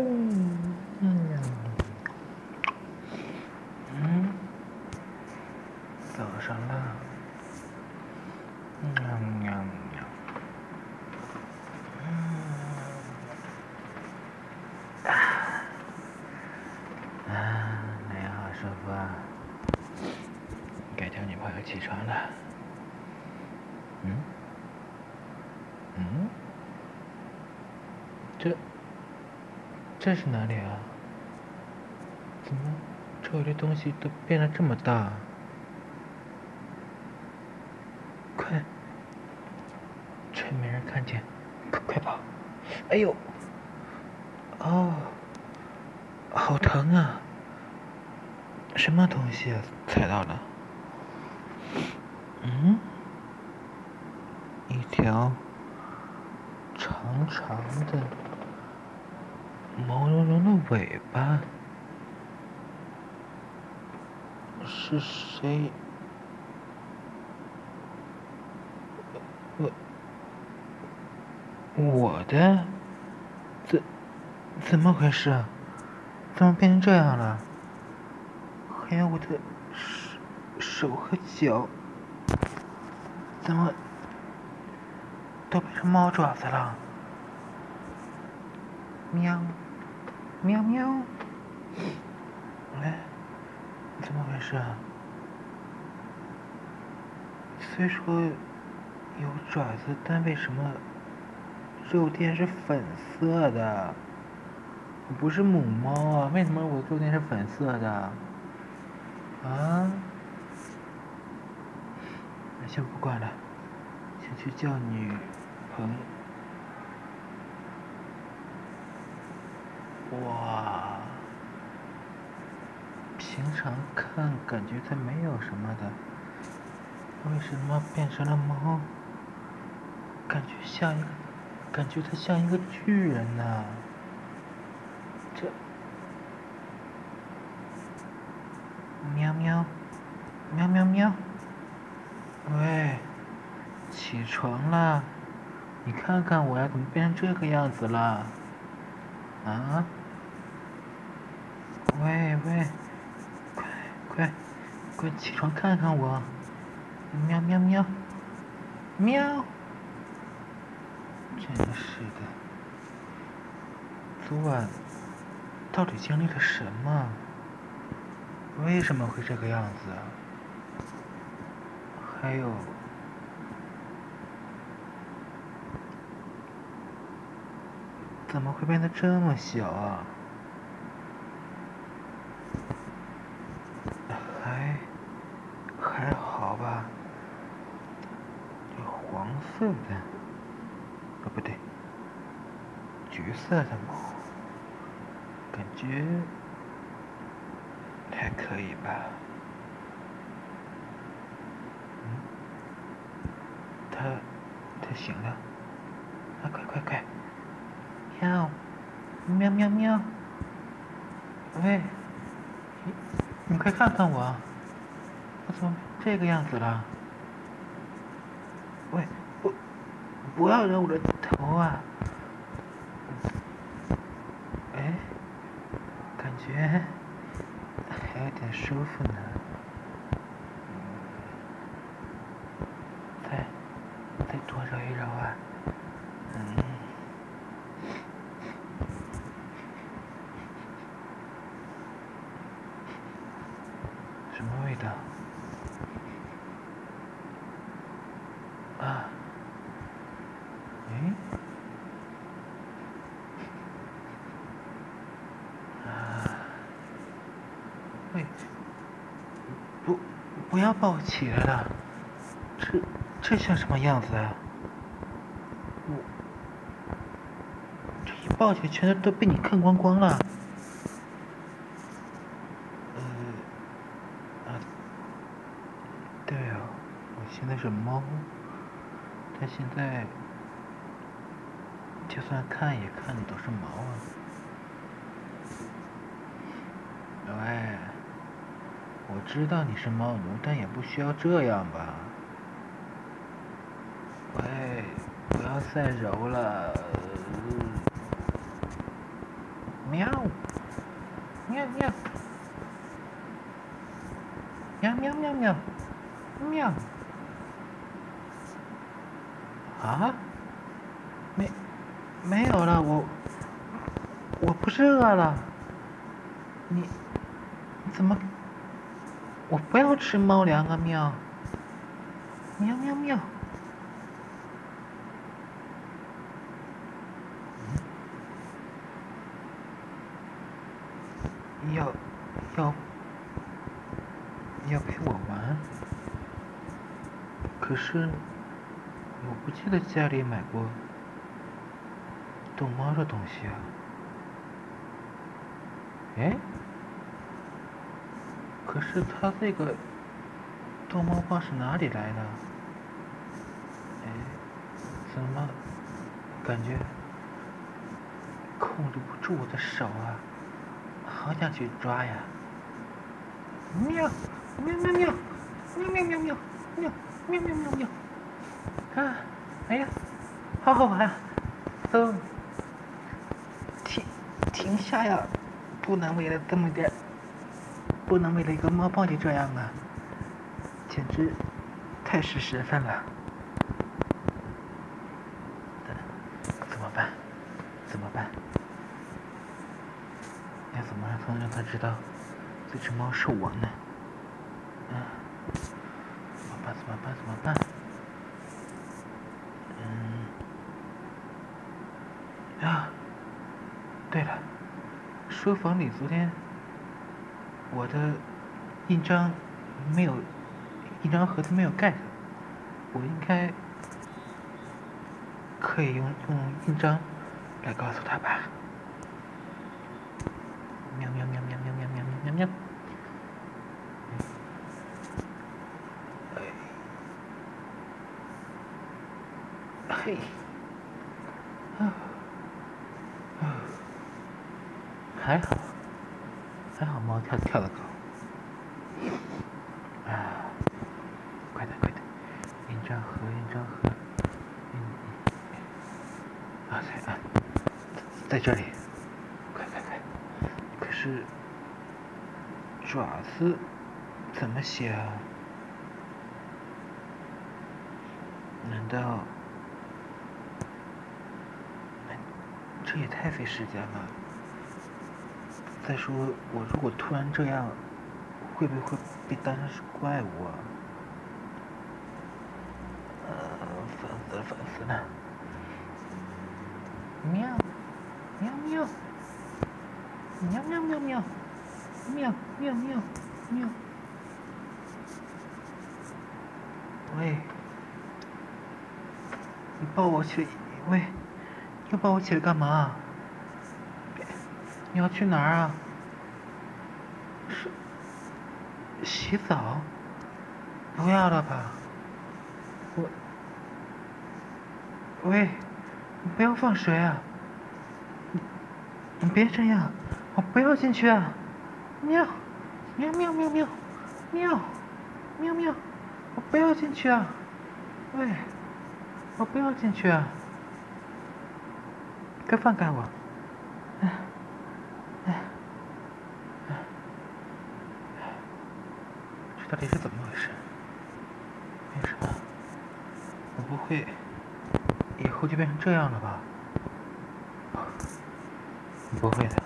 嗯，早上啦，喵喵喵，嗯啊啊，那样好舒服啊！该叫女朋友起床了。嗯？嗯？这这是哪里啊？怎么周围的东西都变得这么大？快，趁没人看见，快快跑！哎呦，哦，好疼啊！什么东西？踩到了？嗯？一条长长的。毛茸茸的尾巴，是谁？我我的？怎怎么回事？怎么变成这样了？还有我的手手和脚，怎么都变成猫爪子了？喵。喵喵，哎，怎么回事啊？虽说有爪子，但为什么肉垫是粉色的？我不是母猫啊？为什么我肉垫是粉色的？啊？先不管了，先去叫女朋友。哇，平常看感觉它没有什么的，为什么变成了猫？感觉像一个，感觉它像一个巨人呢。这，喵喵，喵喵喵，喂，起床啦！你看看我呀，怎么变成这个样子了？啊？喂喂，快快快起床看看我！喵喵喵，喵！真是的，昨晚到底经历了什么？为什么会这个样子？还有，怎么会变得这么小啊？色的，哦不对，橘色的猫，感觉还可以吧。嗯，它它醒了，啊快快快，喵，喵喵喵，喂，你快看看我，我怎么这个样子了？喂。不要惹我的头啊！哎，感觉还有点舒服呢。再再多揉一揉啊！嗯，什么味道？啊！哎，啊，喂，不，要抱起来了，这这像什么样子啊？我这一抱起来，全都都被你看光光了。呃，啊，对啊，我现在是猫，它现在。就算看也看的都是毛啊！喂，我知道你是猫奴，但也不需要这样吧？喂，不要再揉了。喵，喵喵，喵喵喵喵，喵。啊？没，没有了，我，我不是饿了。你，你怎么？我不要吃猫粮啊，喵！喵喵喵！要，要，要陪我玩？可是。我不记得家里买过逗猫的东西啊！哎，可是他这个逗猫棒是哪里来的？哎，怎么感觉控制不住我的手啊？好想去抓呀！喵喵喵喵喵喵喵喵喵喵喵喵喵！啊，哎呀，好好玩，都停停下呀！不能为了这么点，不能为了一个猫棒就这样啊！简直太失身份了。怎么办？怎么办？要怎么才能让他知道这只猫是我呢？啊，怎么办？怎么办？怎么办？嗯啊，对了，书房里昨天我的印章没有，印章盒子没有盖上，我应该可以用用印章来告诉他吧。喵喵喵喵喵喵喵喵喵。嘿。还好，还好，跳跳得高。啊，快点快点，印章盒印章盒，嗯，啊在啊，在这里，快快快！可是爪子怎么写啊？难道？这也太费时间了。再说，我如果突然这样，会不会被当成是怪物啊？呃，烦死了，烦死了！喵，喵喵，喵喵喵喵，喵喵喵喵。喂，你抱我起来，喂，要抱我起来干嘛？你要去哪儿啊？是洗澡？不要了吧！我，喂，你不要放水啊！你你别这样，我不要进去啊！喵，喵喵喵喵，喵，喵喵，我不要进去啊！喂，我不要进去啊！快放开我！到底是怎么回事？为什么？我不会以后就变成这样了吧？不会的，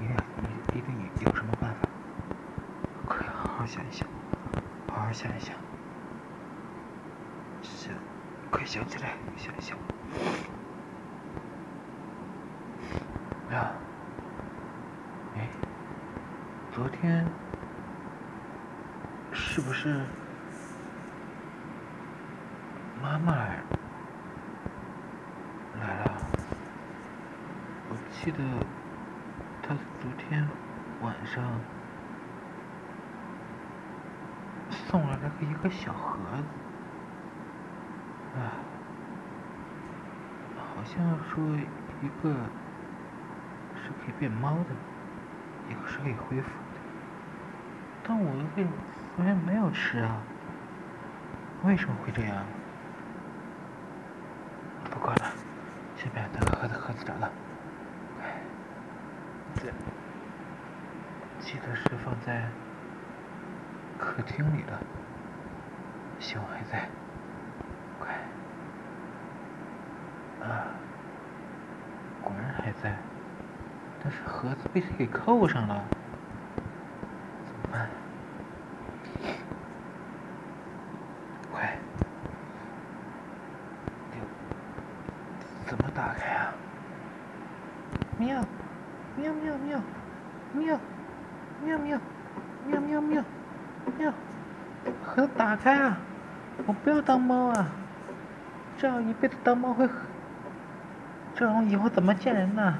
一定一定有什么办法。快好好想一想，好好想一想。想，快想起来，想一想。呀，哎，昨天。是不是妈妈来了？我记得她昨天晚上送了那个一个小盒子，哎，好像说一个是可以变猫的，一个是可以恢复的，但我为昨天没有吃啊，为什么会这样？不管了，先把那个盒子盒子找到。在，记得是放在客厅里的，希望还在。快，啊，果然还在，但是盒子被谁给扣上了？怎么办？快，怎么打开啊？喵，喵喵喵，喵，喵喵，喵喵喵，喵，盒子打开啊！我不要当猫啊！这样一辈子当猫会，这样以后怎么见人呢？